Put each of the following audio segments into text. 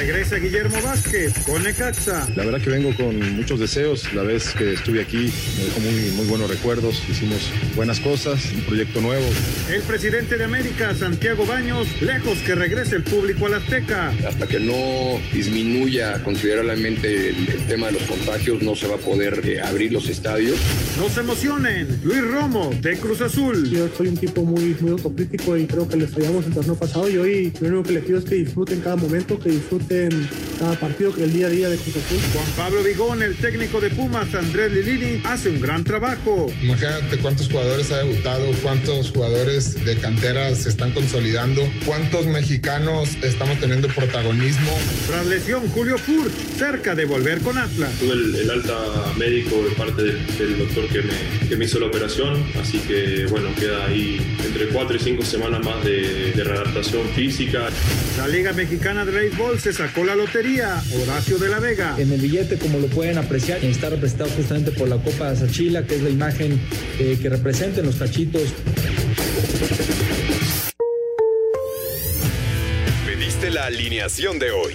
Regresa Guillermo Vázquez con Necaxa. La verdad que vengo con muchos deseos. La vez que estuve aquí me dejó muy, muy buenos recuerdos. Hicimos buenas cosas, un proyecto nuevo. El presidente de América, Santiago Baños, lejos que regrese el público a la Azteca. Hasta que no disminuya considerablemente el, tema de los contagios, no se va a poder eh, abrir los estadios. No se emocionen. Luis Romo, de Cruz Azul. Yo soy un tipo muy, muy autocrítico y creo que les fallamos el torneo pasado y hoy lo único que les pido es que disfruten cada momento, que disfruten cada partido, que el día a día de Cruz Azul. Juan Pablo Vigón, el técnico de Pumas, Andrés Lilini, hace un gran trabajo. Imagínate cuántos jugadores ha debutado, cuántos jugadores de cantera se están consolidando, cuántos mexicanos estamos teniendo protagonismo. Tras lesión, Julio Furt, cerca de volver con Atlas. Tuve el, alta médico de parte del, doctor que me, que me, hizo la operación, así que bueno, queda ahí entre cuatro y cinco semanas más de, de readaptación física. La Liga Mexicana de Béisbol se sacó la lotería. Horacio de la Vega. En el billete, como lo pueden apreciar, está representado justamente por la Copa Sachila, que es la imagen eh, que representan los cachitos. Pediste la alineación de hoy.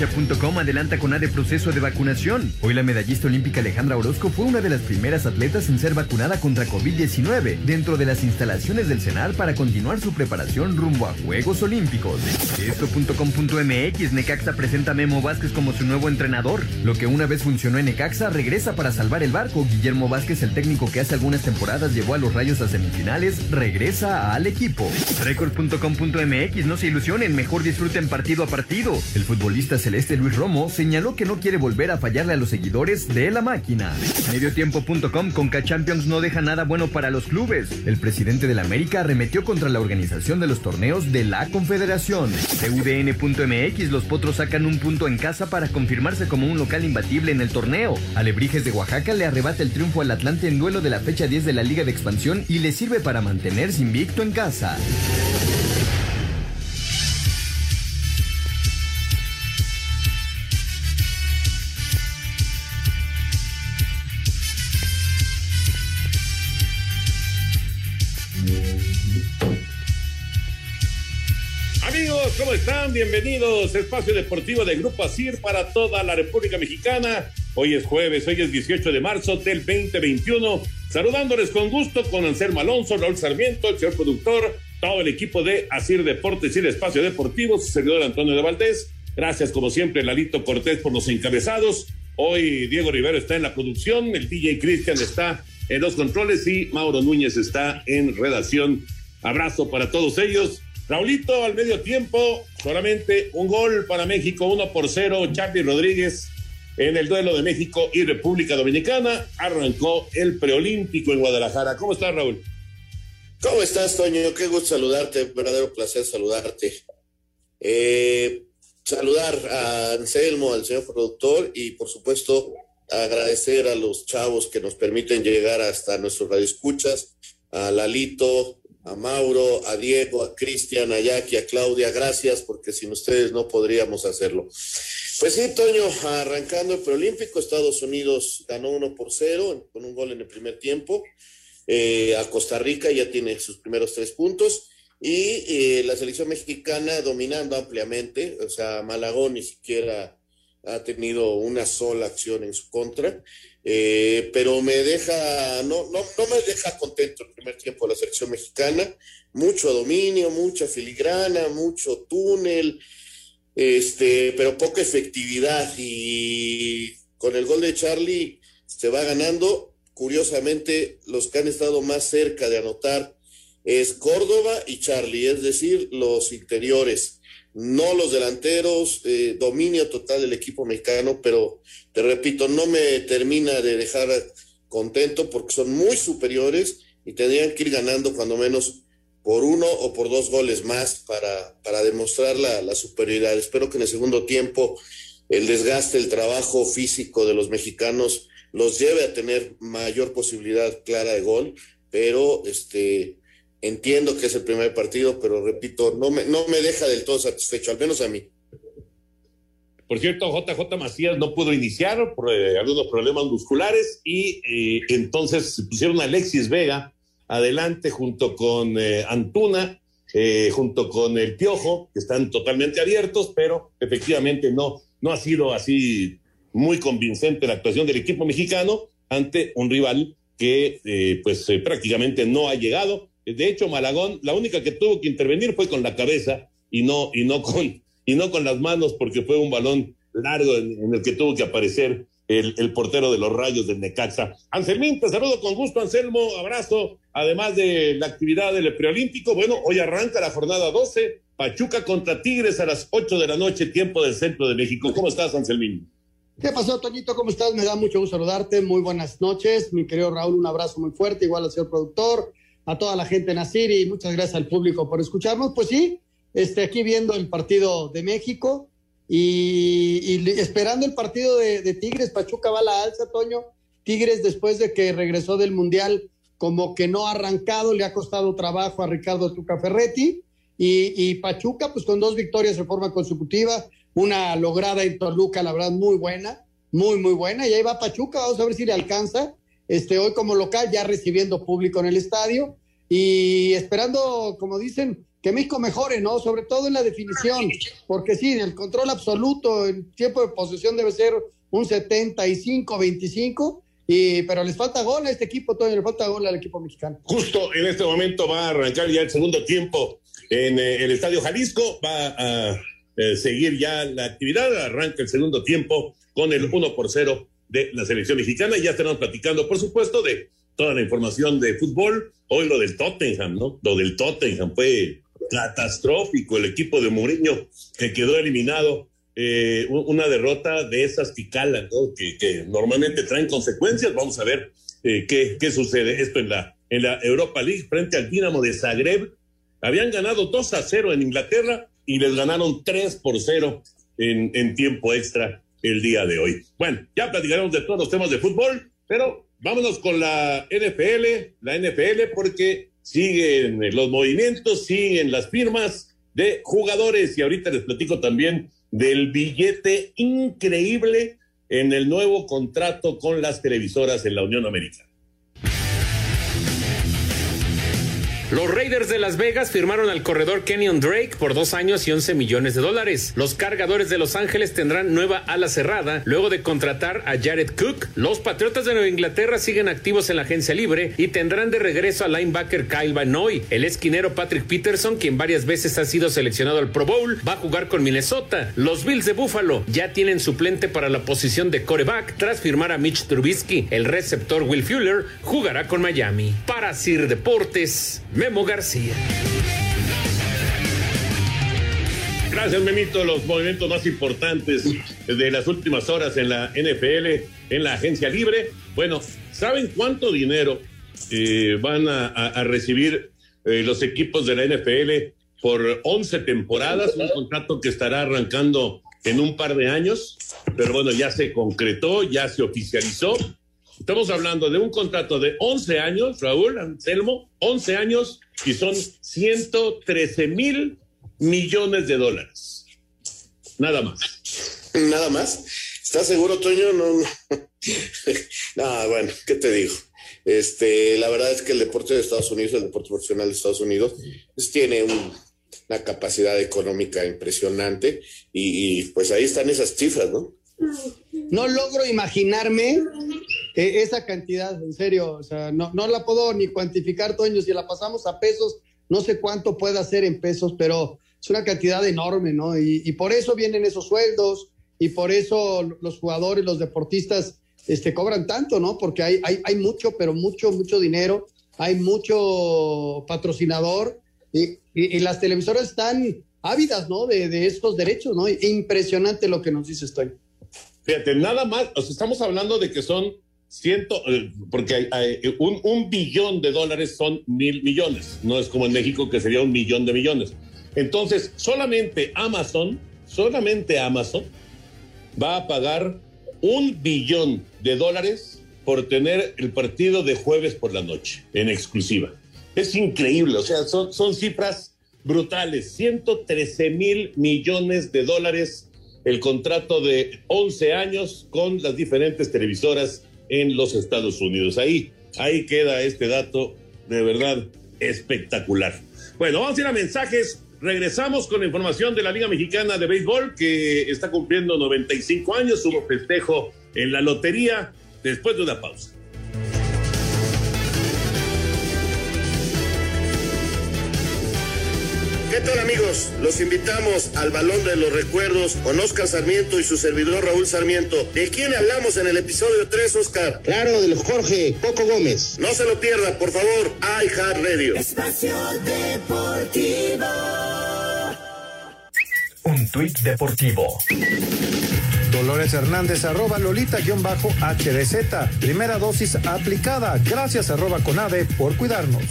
Adelanta con A de proceso de vacunación. Hoy la medallista olímpica Alejandra Orozco fue una de las primeras atletas en ser vacunada contra COVID-19 dentro de las instalaciones del CENAR para continuar su preparación rumbo a Juegos Olímpicos. Esto.com.mx Necaxa presenta a Memo Vázquez como su nuevo entrenador. Lo que una vez funcionó en Necaxa regresa para salvar el barco. Guillermo Vázquez, el técnico que hace algunas temporadas llevó a los Rayos a semifinales, regresa al equipo. Record.com.mx no se ilusionen, mejor disfruten partido a partido. El futbolista celeste Luis Romo señaló que no quiere volver a fallarle a los seguidores de la máquina. Mediotiempo.com con Champions no deja nada bueno para los clubes. El presidente de la América arremetió contra la organización de los torneos de la Confederación. UDN.mx los potros sacan un punto en casa para confirmarse como un local imbatible en el torneo. Alebrijes de Oaxaca le arrebata el triunfo al Atlante en duelo de la fecha 10 de la Liga de Expansión y le sirve para mantenerse invicto en casa. ¿Cómo están? Bienvenidos a Espacio Deportivo de Grupo ASIR para toda la República Mexicana. Hoy es jueves, hoy es 18 de marzo del 2021. Saludándoles con gusto con Anselmo Alonso, Raúl Sarmiento, el señor productor, todo el equipo de ASIR Deportes y el Espacio Deportivo, su servidor Antonio de Valdés. Gracias, como siempre, Lalito Cortés por los encabezados. Hoy Diego Rivero está en la producción, el DJ Cristian está en los controles y Mauro Núñez está en redacción. Abrazo para todos ellos. Raulito al medio tiempo, solamente un gol para México, uno por cero. Charlie Rodríguez en el duelo de México y República Dominicana. Arrancó el preolímpico en Guadalajara. ¿Cómo estás, Raúl? ¿Cómo estás, Toño? Qué gusto saludarte, verdadero placer saludarte. Eh, saludar a Anselmo, al señor productor y por supuesto agradecer a los chavos que nos permiten llegar hasta nuestros radioescuchas, a Lalito, a Mauro, a Diego, a Cristian, a Jackie, a Claudia, gracias, porque sin ustedes no podríamos hacerlo. Pues sí, Toño, arrancando el preolímpico, Estados Unidos ganó uno por cero con un gol en el primer tiempo. Eh, a Costa Rica ya tiene sus primeros tres puntos y eh, la selección mexicana dominando ampliamente, o sea, Malagón ni siquiera ha tenido una sola acción en su contra. Eh, pero me deja, no, no, no me deja contento el primer tiempo de la selección mexicana, mucho dominio, mucha filigrana, mucho túnel, este, pero poca efectividad. Y con el gol de Charlie se va ganando. Curiosamente, los que han estado más cerca de anotar es Córdoba y Charlie, es decir, los interiores no los delanteros, eh, dominio total del equipo mexicano, pero te repito, no me termina de dejar contento porque son muy superiores y tendrían que ir ganando cuando menos por uno o por dos goles más para, para demostrar la, la superioridad. Espero que en el segundo tiempo el desgaste, el trabajo físico de los mexicanos los lleve a tener mayor posibilidad clara de gol, pero este entiendo que es el primer partido, pero repito, no me, no me deja del todo satisfecho, al menos a mí. Por cierto, JJ Macías no pudo iniciar por eh, algunos problemas musculares y eh, entonces pusieron a Alexis Vega adelante junto con eh, Antuna, junto con el Piojo, que están totalmente abiertos, pero efectivamente no, no ha sido así muy convincente la actuación del equipo mexicano ante un rival que pues prácticamente no ha llegado. De hecho, Malagón, la única que tuvo que intervenir fue con la cabeza y no, y no con y no con las manos porque fue un balón largo en, el que tuvo que aparecer el, portero de los rayos del Necaxa. Anselmín, te saludo con gusto, Anselmo, abrazo, además de la actividad del preolímpico. Bueno, hoy arranca la jornada 12, Pachuca contra Tigres a las 8 de la noche, tiempo del centro de México. ¿Cómo estás, Anselmín? ¿Qué pasó, Toñito? ¿Cómo estás? Me da mucho gusto saludarte. Muy buenas noches. Mi querido Raúl, un abrazo muy fuerte, igual al señor productor, a toda la gente en Asir y muchas gracias al público por escucharnos. Pues sí, este, aquí viendo el partido de México y, esperando el partido de, Tigres. Pachuca va a la alza, Toño. Tigres, después de que regresó del Mundial, como que no ha arrancado, le ha costado trabajo a Ricardo Tuca Ferretti. Y, Pachuca, pues con dos victorias de forma consecutiva, una lograda en Toluca, la verdad, muy buena, muy, muy buena. Y ahí va Pachuca, vamos a ver si le alcanza. Este, hoy como local, ya recibiendo público en el estadio y esperando, como dicen, que México mejore, ¿no? Sobre todo en la definición, porque sí, el control absoluto, el tiempo de posesión debe ser un 75-25, y, pero les falta gol a este equipo, todavía le falta gol al equipo mexicano. Justo en este momento va a arrancar ya el segundo tiempo en eh, el Estadio Jalisco, va a eh, seguir ya la actividad, arranca el segundo tiempo con el 1 por 0 de la selección mexicana y ya estaremos platicando, por supuesto, de toda la información de fútbol. Hoy lo del Tottenham, ¿no? Lo del Tottenham fue catastrófico el equipo de Mourinho que quedó eliminado. Eh, una derrota de esas que calan, que, normalmente traen consecuencias. Vamos a ver eh, qué, qué, sucede. Esto en la, en la Europa League frente al Dinamo de Zagreb. Habían ganado 2 a 0 en Inglaterra y les ganaron 3 por 0 en, en tiempo extra el día de hoy. Bueno, ya platicaremos de todos los temas de fútbol, pero vámonos con la NFL, la NFL, porque siguen los movimientos, siguen las firmas de jugadores y ahorita les platico también del billete increíble en el nuevo contrato con las televisoras en la Unión Americana. Los Raiders de Las Vegas firmaron al corredor Kenyon Drake por dos años y 11 millones de dólares. Los cargadores de Los Ángeles tendrán nueva ala cerrada luego de contratar a Jared Cook. Los Patriotas de Nueva Inglaterra siguen activos en la agencia libre y tendrán de regreso al linebacker Kyle Van Noy. El esquinero Patrick Peterson, quien varias veces ha sido seleccionado al Pro Bowl, va a jugar con Minnesota. Los Bills de Buffalo ya tienen suplente para la posición de coreback tras firmar a Mitch Trubisky. El receptor Will Fuller jugará con Miami. Para Sir Deportes, Memo García. Gracias, Memito. Los movimientos más importantes de las últimas horas en la NFL, en la agencia libre. Bueno, ¿saben cuánto dinero eh, van a, recibir eh, los equipos de la NFL por 11 temporadas? Un contrato que estará arrancando en un par de años, pero bueno, ya se concretó, ya se oficializó Estamos hablando de un contrato de 11 años, Raúl Anselmo, 11 años y son 113 mil millones de dólares. Nada más. Nada más. ¿Estás seguro, Toño? No, no. no, bueno, ¿qué te digo? Este, la verdad es que el deporte de Estados Unidos, el deporte profesional de Estados Unidos, pues tiene una capacidad económica impresionante y, y, pues ahí están esas cifras, ¿no? No logro imaginarme e, esa cantidad, en serio, o sea, no, no la puedo ni cuantificar, Toño, si la pasamos a pesos, no sé cuánto puede hacer en pesos, pero es una cantidad enorme, ¿no? Y, por eso vienen esos sueldos y por eso los jugadores, los deportistas, este, cobran tanto, ¿no? Porque hay, hay, hay mucho, pero mucho, mucho dinero, hay mucho patrocinador y, y, las televisoras están ávidas, ¿no? De, de estos derechos, ¿no? Impresionante lo que nos dice Toño. Fíjate, nada más, o sea, estamos hablando de que son ciento, eh, porque un, billón de dólares son mil millones, no es como en México que sería un millón de millones. Entonces, solamente Amazon, solamente Amazon va a pagar un billón de dólares por tener el partido de jueves por la noche en exclusiva. Es increíble, o sea, son, son cifras brutales, 113 mil millones de dólares el contrato de 11 años con las diferentes televisoras en los Estados Unidos. Ahí, ahí queda este dato de verdad espectacular. Bueno, vamos a ir a mensajes. Regresamos con la información de la Liga Mexicana de Béisbol que está cumpliendo 95 años. Hubo festejo en la lotería después de una pausa. ¿Qué tal amigos? Los invitamos al Balón de los Recuerdos con Oscar Sarmiento y su servidor Raúl Sarmiento. ¿De quién hablamos en el episodio 3, Oscar? Claro, del Jorge Coco Gómez. No se lo pierda, por favor. iHeart Radio. Espacio Deportivo. Un tuit deportivo. Dolores Hernández, arroba Lolita-HDZ. Primera dosis aplicada. Gracias, arroba Conade, por cuidarnos.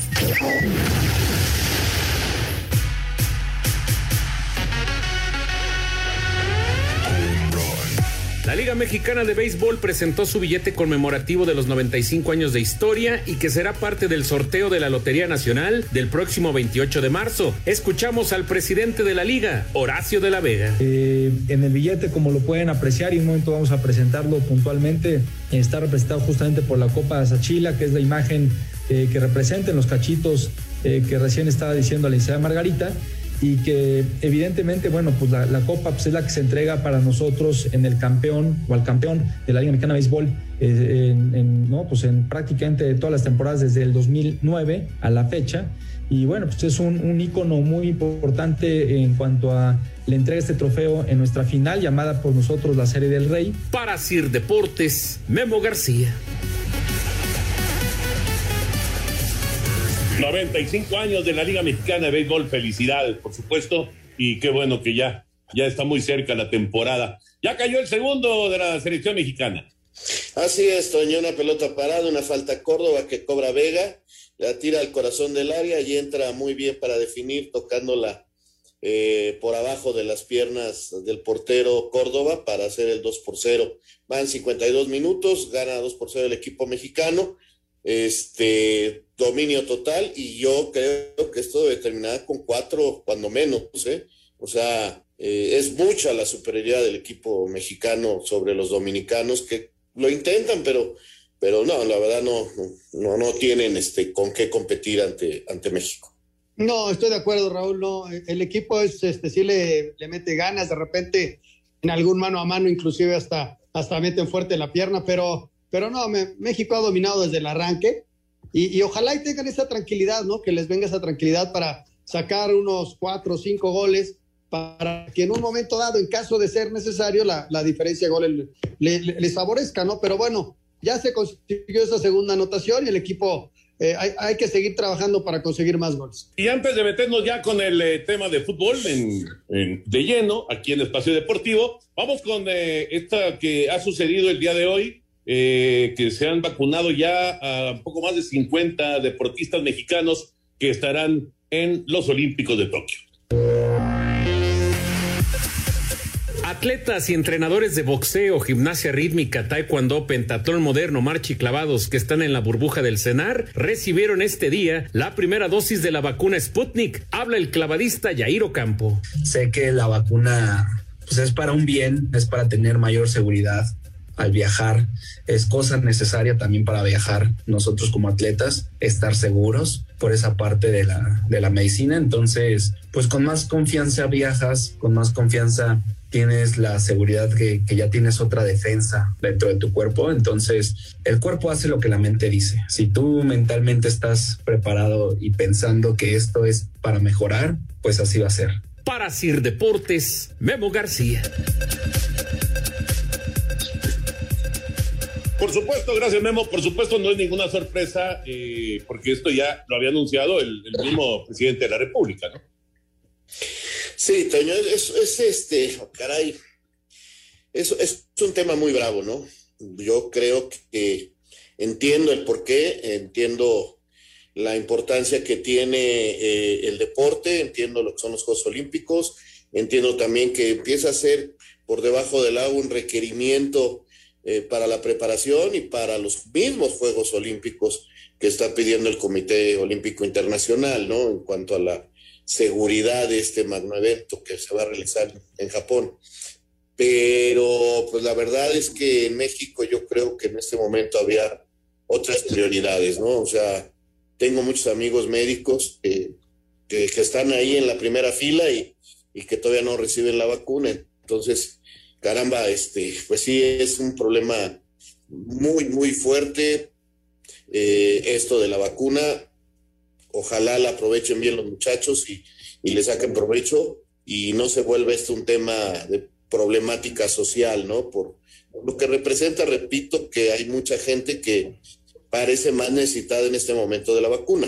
La Liga Mexicana de Béisbol presentó su billete conmemorativo de los 95 años de historia y que será parte del sorteo de la Lotería Nacional del próximo 28 de marzo. Escuchamos al presidente de la liga, Horacio de la Vega. Eh, en el billete, como lo pueden apreciar, y un momento vamos a presentarlo puntualmente, está representado justamente por la Copa de Sachila, que es la imagen eh, que representa los cachitos eh, que recién estaba diciendo la licenciada Margarita y que evidentemente, bueno, pues la, Copa pues es la que se entrega para nosotros en el campeón o al campeón de la Liga Mexicana de Béisbol, eh, en, ¿no? pues en prácticamente todas las temporadas desde el 2009 a la fecha. Y bueno, pues es un, un muy importante en cuanto a la entrega de este trofeo en nuestra final llamada por nosotros la Serie del Rey. Para Sir Deportes, Memo García. 95 años de la Liga Mexicana de Béisbol, felicidades, por supuesto, y qué bueno que ya, ya está muy cerca la temporada. Ya cayó el segundo de la selección mexicana. Así es, Toño, una pelota parada, una falta Córdoba que cobra Vega, la tira al corazón del área y entra muy bien para definir, tocándola eh, por abajo de las piernas del portero Córdoba para hacer el 2 por 0. Van 52 minutos, gana 2 por 0 el equipo mexicano este dominio total y yo creo que esto debe terminar con cuatro cuando menos, ¿eh? O sea, eh, es mucha la superioridad del equipo mexicano sobre los dominicanos que lo intentan, pero, pero no, la verdad no, no, no tienen este con qué competir ante, ante México. No, estoy de acuerdo, Raúl. No, el equipo es, este, sí le, le mete ganas, de repente en algún mano a mano, inclusive hasta, hasta meten fuerte la pierna, pero pero no, México ha dominado desde el arranque y, ojalá y tengan esa tranquilidad, ¿no? Que les venga esa tranquilidad para sacar unos cuatro o cinco goles para que en un momento dado, en caso de ser necesario, la, diferencia de goles les favorezca, ¿no? Pero bueno, ya se consiguió esa segunda anotación y el equipo eh, hay, que seguir trabajando para conseguir más goles. Y antes de meternos ya con el eh, tema de fútbol en, de lleno, aquí en Espacio Deportivo, vamos con eh, esta que ha sucedido el día de hoy. Eh, que se han vacunado ya a un poco más de 50 deportistas mexicanos que estarán en los Olímpicos de Tokio. Atletas y entrenadores de boxeo, gimnasia rítmica, taekwondo, pentatlón moderno, marcha y clavados que están en la burbuja del CENAR recibieron este día la primera dosis de la vacuna Sputnik. Habla el clavadista Yairo Campo. Sé que la vacuna pues, es para un bien, es para tener mayor seguridad al viajar. Es cosa necesaria también para viajar nosotros como atletas, estar seguros por esa parte de la, de la medicina. Entonces, pues con más confianza viajas, con más confianza tienes la seguridad que, que, ya tienes otra defensa dentro de tu cuerpo. Entonces, el cuerpo hace lo que la mente dice. Si tú mentalmente estás preparado y pensando que esto es para mejorar, pues así va a ser. Para Sir Deportes, Memo García. Por supuesto, gracias Memo. Por supuesto, no es ninguna sorpresa, eh, porque esto ya lo había anunciado el, mismo presidente de la República, ¿no? Sí, Toño, es, es este, caray, es, es un tema muy bravo, ¿no? Yo creo que entiendo el por qué, entiendo la importancia que tiene eh, el deporte, entiendo lo que son los Juegos Olímpicos, entiendo también que empieza a ser por debajo del agua un requerimiento eh, para la preparación y para los mismos Juegos Olímpicos que está pidiendo el Comité Olímpico Internacional, ¿no? En cuanto a la seguridad de este magno evento que se va a realizar en Japón. Pero pues la verdad es que en México yo creo que en este momento había otras prioridades, ¿no? O sea, tengo muchos amigos médicos que, que, están ahí en la primera fila y, y, que todavía no reciben la vacuna. Entonces, caramba, este, pues sí, es un problema muy, muy fuerte eh, esto de la vacuna. Ojalá la aprovechen bien los muchachos y, y le saquen provecho y no se vuelva esto un tema de problemática social, ¿no? Por, lo que representa, repito, que hay mucha gente que parece más necesitada en este momento de la vacuna.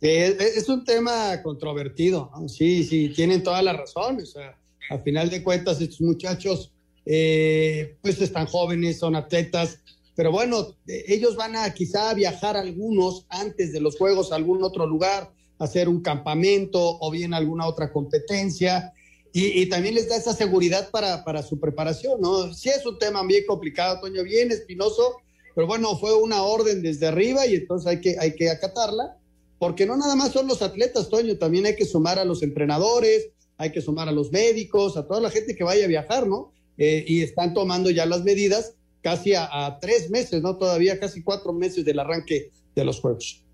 es un tema controvertido, sí, sí, tienen toda la razón. O sea, a final de cuentas, estos muchachos, eh, pues están jóvenes, son atletas, pero bueno, ellos van a quizá viajar algunos antes de los Juegos a algún otro lugar, hacer un campamento o bien alguna otra competencia. Y, también les da esa seguridad para, para, su preparación, ¿no? Sí es un tema bien complicado, Toño, bien espinoso, pero bueno, fue una orden desde arriba y entonces hay que, hay que acatarla, porque no nada más son los atletas, Toño, también hay que sumar a los entrenadores, hay que sumar a los médicos, a toda la gente que vaya a viajar, ¿no? Eh, y están tomando ya las medidas casi a, tres meses, ¿no? Todavía casi cuatro meses del arranque de los Juegos.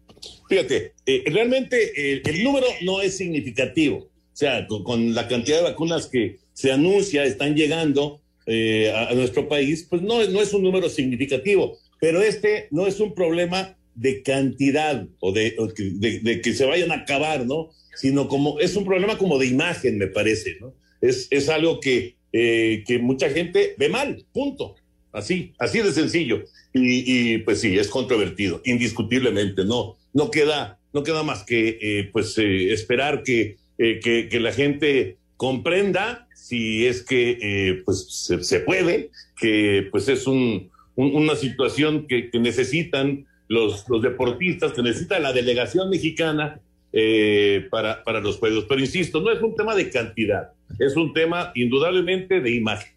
Fíjate, eh, realmente el número no es significativo o sea, con, la cantidad de vacunas que se anuncia están llegando eh, a, nuestro país, pues no, no es un número significativo, pero este no es un problema de cantidad o de, de, que se vayan a acabar, ¿no? Sino como es un problema como de imagen, me parece, ¿no? Es, es algo que, eh, que mucha gente ve mal, punto. Así, así de sencillo. Y, y, pues sí, es controvertido, indiscutiblemente. No, no queda, no queda más que eh, pues esperar que eh, que, la gente comprenda si es que eh, pues se, puede, que pues es un, una situación que, necesitan los, los, deportistas, que necesita la delegación mexicana eh, para, para los juegos. Pero insisto, no es un tema de cantidad, es un tema indudablemente de imagen.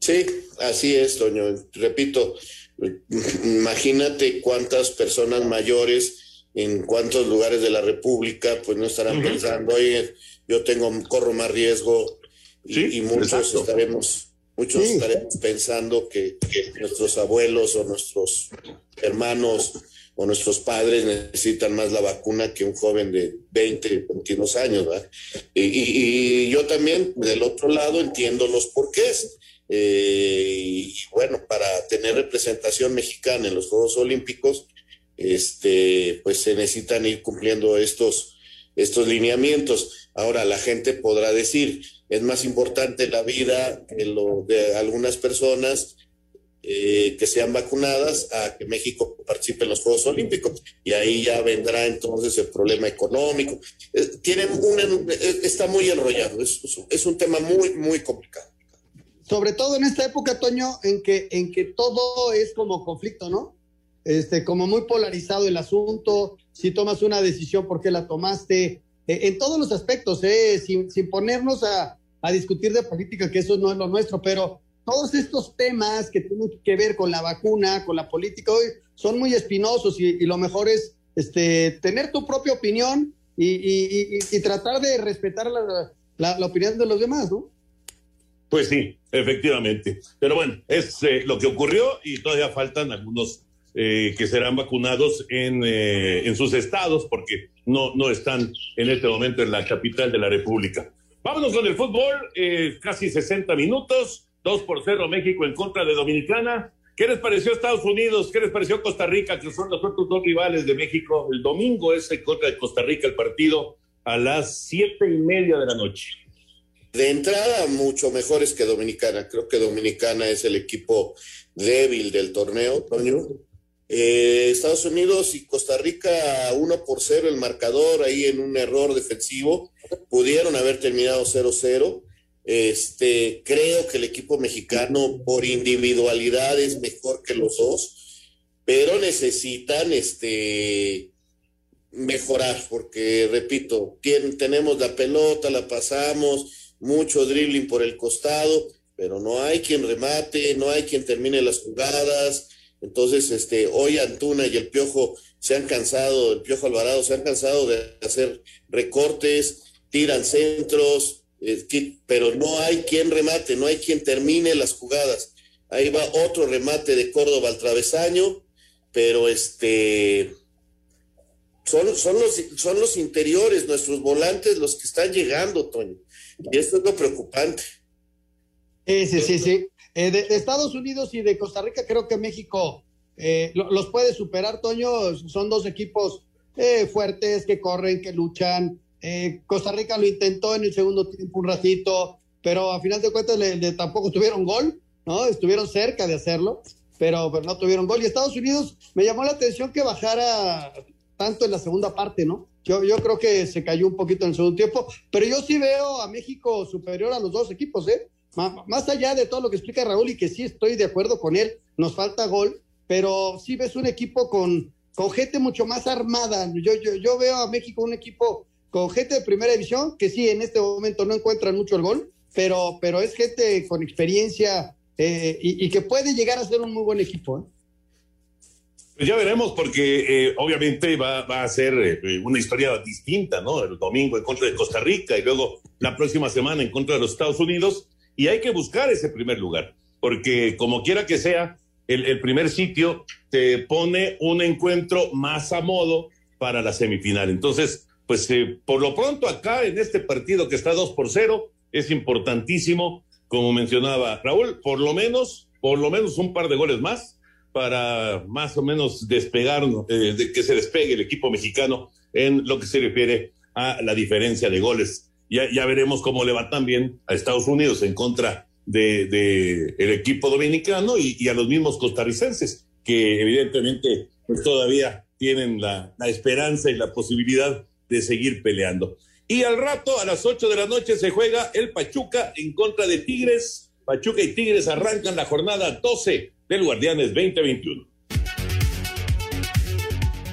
Sí, así es, Toño. Repito, imagínate cuántas personas mayores en cuántos lugares de la República, pues no estarán pensando, oye, yo tengo, corro más riesgo y, muchos estaremos, muchos estaremos pensando que, nuestros abuelos o nuestros hermanos o nuestros padres necesitan más la vacuna que un joven de 20, 22 años, ¿verdad? Y, y, yo también, del otro lado, entiendo los porqués. Eh, y bueno, para tener representación mexicana en los Juegos Olímpicos, este, pues se necesitan ir cumpliendo estos, estos lineamientos. Ahora, la gente podrá decir, es más importante la vida de, lo, de algunas personas eh, que sean vacunadas a que México participe en los Juegos Olímpicos. Y ahí ya vendrá entonces el problema económico. tienen está muy enrollado, es, es un tema muy, muy complicado. Sobre todo en esta época, Toño, en que, en que todo es como conflicto, ¿no? Este, como muy polarizado el asunto, si tomas una decisión, ¿por qué la tomaste? Eh, en todos los aspectos, eh, sin, ponernos a, discutir de política, que eso no es lo nuestro, pero todos estos temas que tienen que ver con la vacuna, con la política, hoy son muy espinosos y, lo mejor es este, tener tu propia opinión y, tratar de respetar la, opinión de los demás, ¿no? Pues sí, efectivamente. Pero bueno, es eh, lo que ocurrió y todavía faltan algunos eh, que serán vacunados en, eh, en, sus estados porque no, no están en este momento en la capital de la República. Vámonos con el fútbol, eh, casi 60 minutos, 2 por 0 México en contra de Dominicana. ¿Qué les pareció Estados Unidos? ¿Qué les pareció Costa Rica, que son los otros dos rivales de México? El domingo es en contra de Costa Rica el partido a las siete y media de la noche. De entrada, mucho mejores que Dominicana. Creo que Dominicana es el equipo débil del torneo, Toño. Eh, Estados Unidos y Costa Rica 1 por 0 el marcador ahí en un error defensivo. Pudieron haber terminado 0-0. Este, creo que el equipo mexicano por individualidad es mejor que los dos, pero necesitan este mejorar, porque repito, tenemos la pelota, la pasamos, mucho dribbling por el costado, pero no hay quien remate, no hay quien termine las jugadas. Entonces, este, hoy Antuna y el Piojo se han cansado, el Piojo Alvarado se han cansado de hacer recortes, tiran centros, pero no hay quien remate, no hay quien termine las jugadas. Ahí va otro remate de Córdoba al travesaño, pero este son, son, los, son los interiores, nuestros volantes, los que están llegando, Toño. Y esto es lo preocupante. Sí, sí, sí, sí. Eh, de, Estados Unidos y de Costa Rica, creo que México eh, los puede superar, Toño. Son dos equipos eh, fuertes que corren, que luchan. Costa Rica lo intentó en el segundo tiempo un ratito, pero a final de cuentas le, tampoco tuvieron gol, ¿no? Estuvieron cerca de hacerlo, pero, pero no tuvieron gol. Y Estados Unidos me llamó la atención que bajara tanto en la segunda parte, ¿no? Yo, yo creo que se cayó un poquito en el segundo tiempo, pero yo sí veo a México superior a los dos equipos, ¿eh? Más allá de todo lo que explica Raúl y que sí estoy de acuerdo con él, nos falta gol, pero sí ves un equipo con, gente mucho más armada. Yo, yo, yo veo a México un equipo con gente de primera división que sí, en este momento no encuentran mucho el gol, pero, pero es gente con experiencia eh, y, que puede llegar a ser un muy buen equipo. ¿eh? Pues ya veremos, porque eh, obviamente va, a ser una historia distinta, ¿no? El domingo en contra de Costa Rica y luego la próxima semana en contra de los Estados Unidos y hay que buscar ese primer lugar, porque como quiera que sea, el, primer sitio te pone un encuentro más a modo para la semifinal. Entonces, pues eh, por lo pronto acá en este partido que está 2 por 0, es importantísimo, como mencionaba Raúl, por lo menos, por lo menos un par de goles más para más o menos despegar, eh, de que se despegue el equipo mexicano en lo que se refiere a la diferencia de goles ya, veremos cómo le va también a Estados Unidos en contra de, el equipo dominicano y, a los mismos costarricenses, que evidentemente pues todavía tienen la, la esperanza y la posibilidad de seguir peleando. Y al rato, a las 8 de la noche, se juega el Pachuca en contra de Tigres. Pachuca y Tigres arrancan la jornada 12 del Guardianes 2021.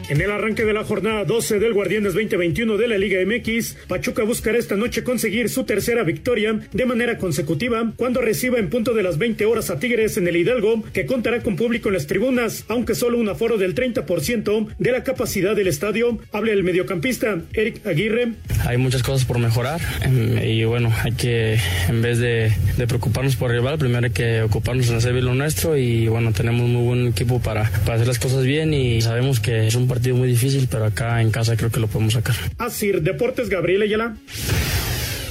En el arranque de la jornada 12 del Guardianes 2021 de la Liga MX, Pachuca buscará esta noche conseguir su tercera victoria de manera consecutiva cuando reciba en punto de las 20 horas a Tigres en el Hidalgo, que contará con público en las tribunas, aunque solo un aforo del 30% de la capacidad del estadio. Habla el mediocampista Eric Aguirre. Hay muchas cosas por mejorar em, y bueno, hay que, en vez de, preocuparnos por el rival, primero hay que ocuparnos en hacer bien lo nuestro y bueno, tenemos muy buen equipo para, para hacer las cosas bien y sabemos que es un partido muy difícil, pero acá en casa creo que lo podemos sacar. Así, Deportes Gabriel Ayala.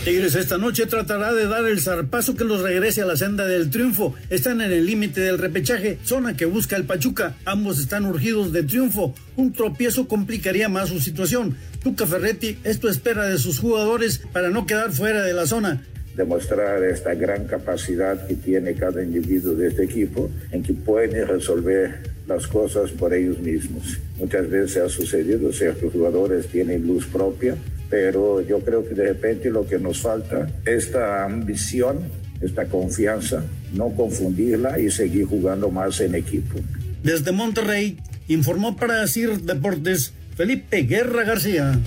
Tigres esta noche tratará de dar el zarpazo que los regrese a la senda del triunfo. Están en el límite del repechaje, zona que busca el Pachuca. Ambos están urgidos de triunfo. Un tropiezo complicaría más su situación. Tuca Ferretti, esto espera de sus jugadores para no quedar fuera de la zona demostrar esta gran capacidad que tiene cada individuo de este equipo en que pueden resolver las cosas por ellos mismos. Muchas veces ha sucedido, ciertos jugadores tienen luz propia, pero yo creo que de repente lo que nos falta, esta ambición, esta confianza, no confundirla y seguir jugando más en equipo. Desde Monterrey, informó para CIR Deportes Felipe Guerra García.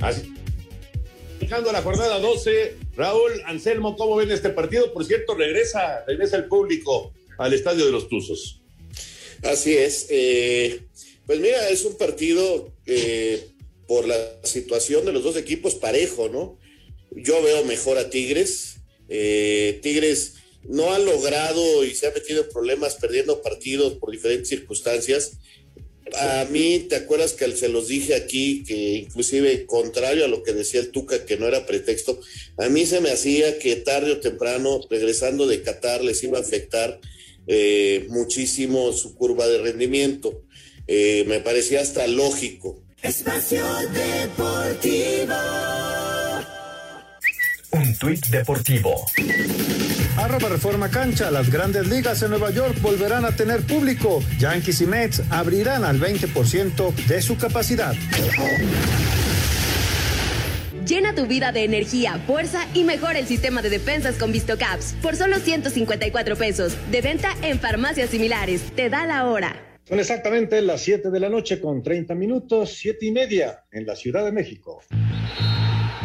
Así. Dejando la jornada 12, Raúl, Anselmo, ¿cómo ven este partido? Por cierto, regresa, regresa el público al Estadio de los Tuzos. Así es. Eh, pues mira, es un partido eh, por la situación de los dos equipos parejo, ¿no? Yo veo mejor a Tigres. Eh, Tigres no ha logrado y se ha metido en problemas perdiendo partidos por diferentes circunstancias a mí, ¿te acuerdas que se los dije aquí, que inclusive contrario a lo que decía el Tuca, que no era pretexto, a mí se me hacía que tarde o temprano, regresando de Qatar, les iba a afectar eh, muchísimo su curva de rendimiento. Eh, me parecía hasta lógico. Espacio Deportivo. Un tuit deportivo. Arroba Reforma Cancha. Las grandes ligas en Nueva York volverán a tener público. Yankees y Mets abrirán al 20% de su capacidad. Llena tu vida de energía, fuerza y mejora el sistema de defensas con VistoCaps por solo 154 pesos. De venta en farmacias similares. Te da la hora. Son exactamente las 7 de la noche con 30 minutos, 7 y media en la Ciudad de México.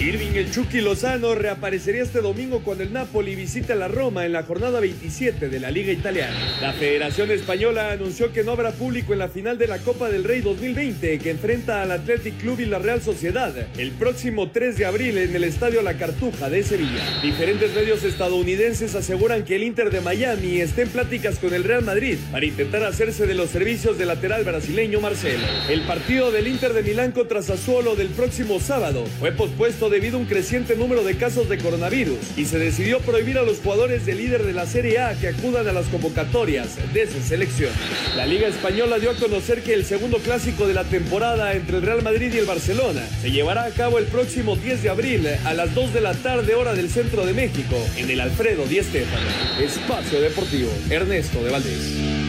Irving el Chucky Lozano reaparecería este domingo cuando el Napoli visita la Roma en la jornada 27 de la Liga Italiana. La Federación Española anunció que no habrá público en la final de la Copa del Rey 2020 que enfrenta al Athletic Club y la Real Sociedad el próximo 3 de abril en el Estadio La Cartuja de Sevilla. Diferentes medios estadounidenses aseguran que el Inter de Miami está en pláticas con el Real Madrid para intentar hacerse de los servicios del lateral brasileño Marcelo. El partido del Inter de Milán contra Sassuolo del próximo sábado fue pospuesto debido a un creciente número de casos de coronavirus y se decidió prohibir a los jugadores del líder de la Serie A que acudan a las convocatorias de su selección. La Liga Española dio a conocer que el segundo clásico de la temporada entre el Real Madrid y el Barcelona se llevará a cabo el próximo 10 de abril a las 2 de la tarde hora del centro de México en el Alfredo Di Stéfano. Espacio Deportivo, Ernesto de Valdés.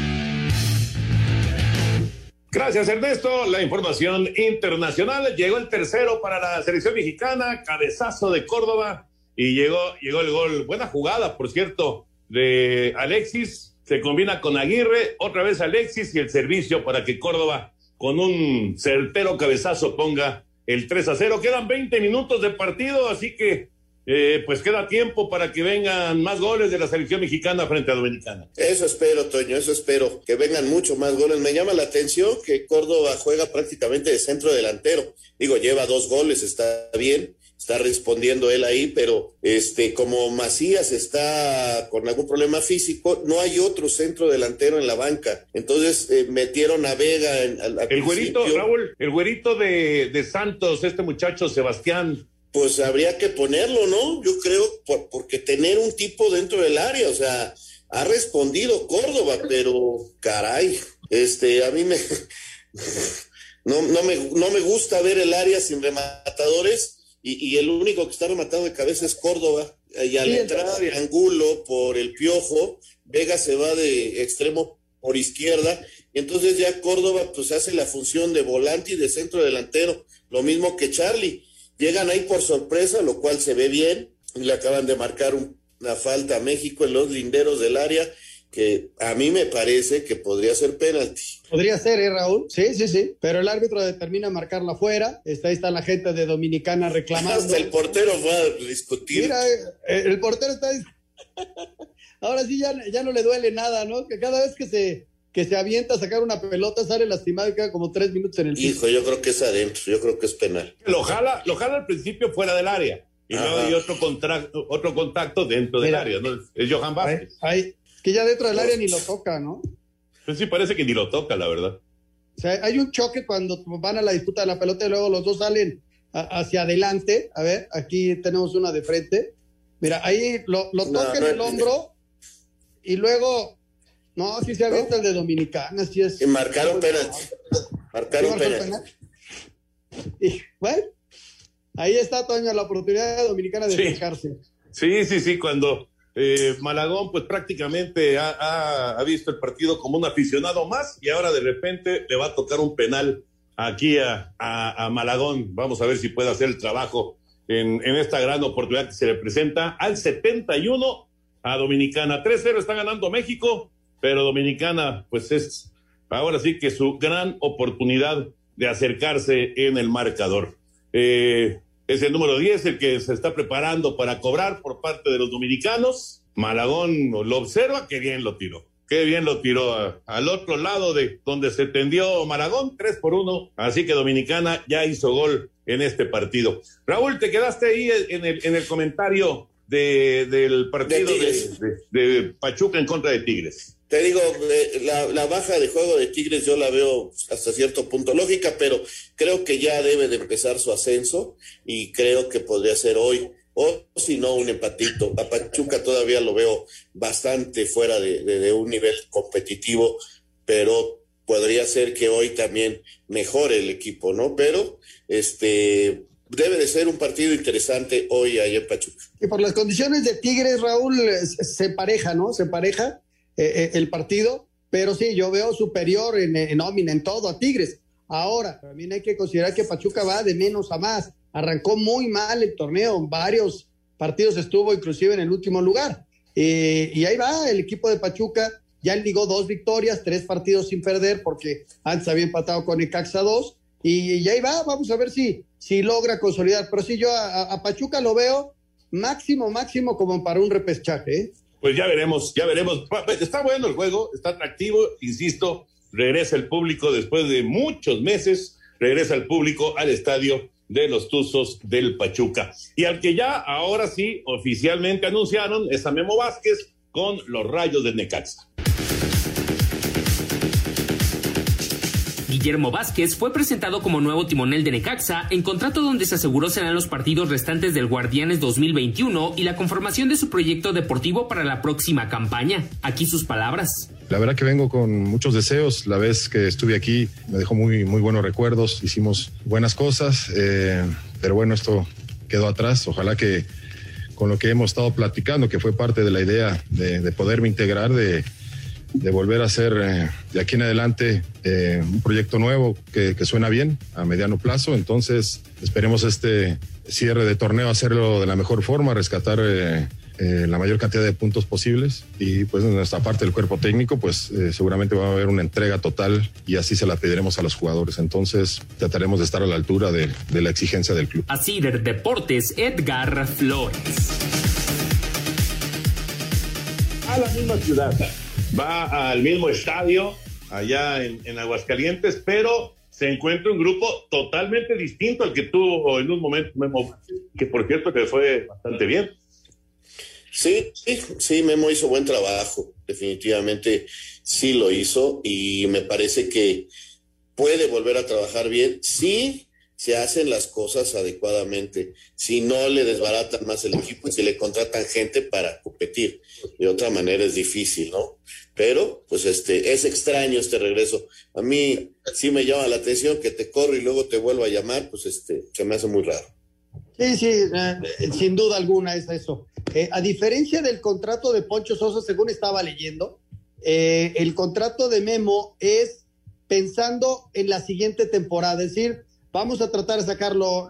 Gracias, Ernesto. La información internacional. Llegó el tercero para la selección mexicana, cabezazo de Córdoba, y llegó, llegó el gol. Buena jugada, por cierto, de Alexis. Se combina con Aguirre, otra vez Alexis y el servicio para que Córdoba, con un certero cabezazo, ponga el 3 a 0. Quedan 20 minutos de partido, así que eh, pues queda tiempo para que vengan más goles de la selección mexicana frente a Dominicana. Eso espero, Toño, eso espero, que vengan mucho más goles. Me llama la atención que Córdoba juega prácticamente de centro delantero. Digo, lleva dos goles, está bien, está respondiendo él ahí, pero este, como Macías está con algún problema físico, no hay otro centro delantero en la banca. Entonces eh, metieron a Vega en, El güerito, principio. Raúl, el güerito de, de Santos, este muchacho Sebastián. Pues habría que ponerlo, ¿no? Yo creo, por- porque tener un tipo dentro del área, o sea, ha respondido Córdoba, pero caray, este, a mí me, no, no me, no me gusta ver el área sin rematadores y, y el único que está rematado de cabeza es Córdoba. Y al Sí, entrar de Angulo por el piojo, Vega se va de extremo por izquierda, y entonces ya Córdoba pues hace la función de volante y de centro delantero, lo mismo que Charlie. Llegan ahí por sorpresa, lo cual se ve bien, le acaban de marcar un- una falta a México en los linderos del área, que a mí me parece que podría ser penalti. Podría ser, ¿eh, Raúl? Sí, sí, sí. Pero el árbitro determina marcarla fuera. Está, ahí está la gente de Dominicana reclamando. Hasta el portero va a discutir. Mira, eh, el portero está. Ahora sí ya, ya no le duele nada, ¿no? Que cada vez que se, que se avienta a sacar una pelota sale lastimado y queda como tres minutos en el piso. Hijo, yo creo que es adentro, yo creo que es penal. Lo jala, lo jala al principio fuera del área. Y luego hay otro, contra- otro contacto dentro del área, ¿no? Es Johan Vázquez. Ay, que ya dentro del área ni lo toca, ¿no? Pues sí, parece que ni lo toca, la verdad. O sea, hay un choque cuando van a la disputa de la pelota y luego los dos salen a- hacia adelante. A ver, aquí tenemos una de frente. Mira, ahí lo, lo No, toca en el hombro y luego, no, sí se avienta el de Dominicana, sí es. Y marcaron penalti. Marcaron penalti. penal. Y bueno, ahí está, Toño, la oportunidad de Dominicana de Sí. despejarse. Sí, sí, sí, cuando eh, Malagón pues prácticamente ha, ha- ha visto el partido como un aficionado más y ahora de repente le va a tocar un penal aquí a, a- a Malagón. Vamos a ver si puede hacer el trabajo en, en esta gran oportunidad que se le presenta al 71 a Dominicana. 3-0 está ganando México, pero Dominicana pues es ahora sí que su gran oportunidad de acercarse en el marcador. Eh, es el número 10 el que se está preparando para cobrar por parte de los dominicanos. Malagón lo observa, qué bien lo tiró. Qué bien lo tiró al otro lado de donde se tendió Malagón, 3 por 1. Así que Dominicana ya hizo gol en este partido. Raúl, te quedaste ahí en el, en el comentario de- del partido De Pachuca en contra de Tigres. Te digo, la, la baja de juego de Tigres yo la veo hasta cierto punto lógica, pero creo que ya debe de empezar su ascenso y creo que podría ser hoy, o si no, un empatito. A Pachuca todavía lo veo bastante fuera de un nivel competitivo, pero podría ser que hoy también mejore el equipo, ¿no? Pero este debe de ser un partido interesante hoy ahí en Pachuca. Y por las condiciones de Tigres, Raúl, eh, se pareja, ¿no? Se pareja eh, eh, el partido, pero sí, yo veo superior en, en en todo a Tigres. Ahora, también hay que considerar que Pachuca va de menos a más. Arrancó muy mal el torneo, varios partidos estuvo inclusive en el último lugar. Eh, y ahí va el equipo de Pachuca, ya ligó dos victorias, tres partidos sin perder, porque antes había empatado con Icaxa 2, y, ahí va, vamos a ver si, si logra consolidar. Pero sí, yo a, Pachuca lo veo máximo, máximo como para un repechaje. ¿eh? Pues ya veremos, ya veremos. Está bueno el juego, está atractivo, insisto, regresa el público después de muchos meses, regresa el público al estadio de los Tuzos del Pachuca. Y al que ya ahora sí oficialmente anunciaron es a Memo Vázquez con los rayos de Necaxa. Guillermo Vázquez fue presentado como nuevo timonel de Necaxa en contrato donde se aseguró serán los partidos restantes del Guardianes 2021 y la conformación de su proyecto deportivo para la próxima campaña. Aquí sus palabras. La verdad que vengo con muchos deseos. La vez que estuve aquí me dejó muy, muy buenos recuerdos. Hicimos buenas cosas, eh, pero bueno, esto quedó atrás. Ojalá que con lo que hemos estado platicando, que fue parte de la idea de, poderme integrar, de, volver a hacer eh, de aquí en adelante eh, un proyecto nuevo que, que, suena bien a mediano plazo. Entonces, esperemos este cierre de torneo hacerlo de la mejor forma, rescatar eh, la mayor cantidad de puntos posibles y pues en nuestra parte del cuerpo técnico pues eh, seguramente va a haber una entrega total y así se la pediremos a los jugadores. Entonces trataremos de estar a la altura de, la exigencia del club. Así de Deportes, Edgar Flores. A la misma ciudad, va al mismo estadio allá en, en Aguascalientes, pero se encuentra un grupo totalmente distinto al que tuvo en un momento que por cierto que fue bastante bien. Sí, sí, Memo hizo buen trabajo, definitivamente sí lo hizo y me parece que puede volver a trabajar bien si se hacen las cosas adecuadamente, si no le desbaratan más el equipo y si le contratan gente para competir. De otra manera es difícil, ¿no? Pero, pues este, es extraño este regreso. A mí sí me llama la atención que te corro y luego te vuelvo a llamar, pues este, se me hace muy raro. Sí, sí, eh, sin duda alguna es eso. Eh, a diferencia del contrato de Poncho Sosa, según estaba leyendo, eh, el contrato de Memo es pensando en la siguiente temporada, es decir, vamos a tratar de sacar lo,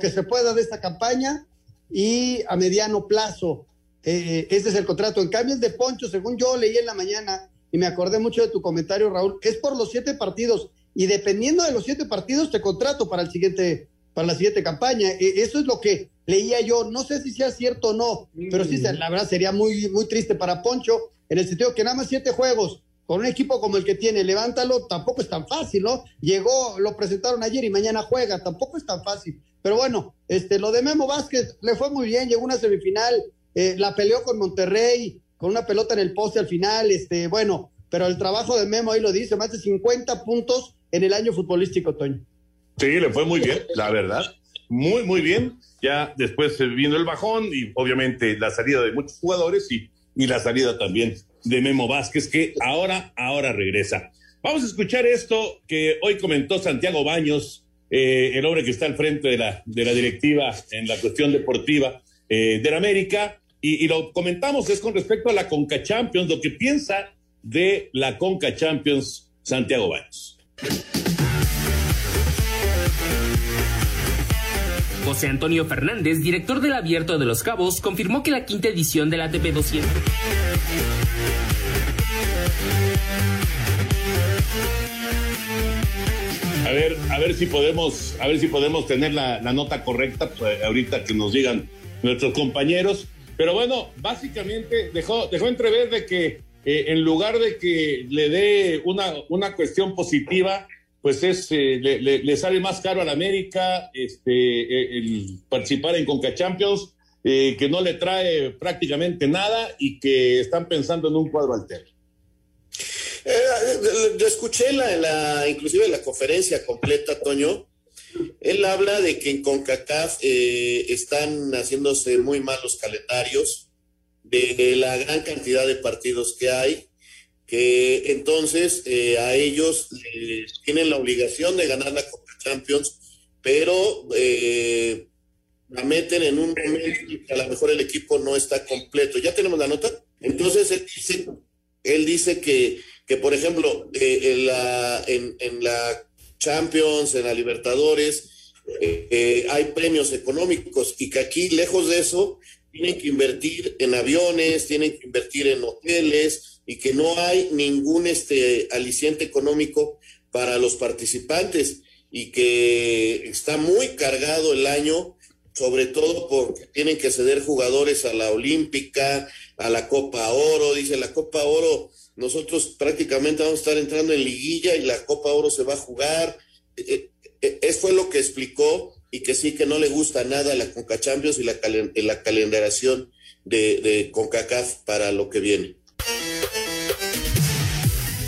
que se pueda de esta campaña y a mediano plazo. Ese es el contrato. En cambio, el de Poncho, según yo leí en la mañana, y me acordé mucho de tu comentario, Raúl, es por los siete partidos. Y dependiendo de los siete partidos, te contrato para el siguiente para la siguiente campaña. E, eso es lo que leía yo. No sé si sea cierto o no, pero sí, la verdad sería muy, muy triste para Poncho, en el sentido que nada más siete juegos con un equipo como el que tiene, levántalo, tampoco es tan fácil, ¿no? Llegó, lo presentaron ayer y mañana juega, tampoco es tan fácil. Pero bueno, este, lo de Memo Vázquez le fue muy bien, llegó una semifinal, eh, la peleó con Monterrey, con una pelota en el poste al final, este, bueno, pero el trabajo de Memo ahí lo dice, más de 50 puntos en el año futbolístico, Toño. Sí, le fue muy bien, la verdad. Muy, muy bien. Ya después vino el bajón y obviamente la salida de muchos jugadores y, la salida también de Memo Vázquez, que ahora, ahora regresa. Vamos a escuchar esto que hoy comentó Santiago Baños, eh, el hombre que está al frente de la, de la directiva en la cuestión deportiva eh, de la América, y, y, lo comentamos es con respecto a la Conca Champions, lo que piensa de la Conca Champions Santiago Baños. José Antonio Fernández, director del Abierto de los Cabos, confirmó que la quinta edición del ATP 200 A ver, a ver si podemos, a ver si podemos tener la, nota correcta pues, ahorita que nos digan nuestros compañeros. Pero bueno, básicamente dejó, dejó entrever de que eh, en lugar de que le dé una, una cuestión positiva, pues es eh, le, sale más caro al América este, eh, el participar en Conca Champions, eh, que no le trae prácticamente nada y que están pensando en un cuadro alterno. yo escuché la, la, inclusive la conferencia completa, Toño. Él habla de que en CONCACAF están haciéndose muy mal los calendarios, de la gran cantidad de partidos que hay, que entonces eh, a ellos tienen la obligación de ganar la Copa Champions, pero eh, la meten en un momento y a lo mejor el equipo no está completo. ¿Ya tenemos la nota? Entonces él dice, él dice que, que por ejemplo, eh, en, la, en, la Champions, en la Libertadores, eh, hay premios económicos y que aquí, lejos de eso, tienen que invertir en aviones, tienen que invertir en hoteles y que no hay ningún este, aliciente económico para los participantes y que está muy cargado el año, sobre todo porque tienen que ceder jugadores a la Olímpica, a la Copa Oro, dice la Copa Oro, nosotros prácticamente vamos a estar entrando en liguilla y la Copa Oro se va a jugar. Eh, eh, eso fue lo que explicó y que sí que no le gusta nada la Conca Champions y la, la calendaración de, de CONCACAF para lo que viene.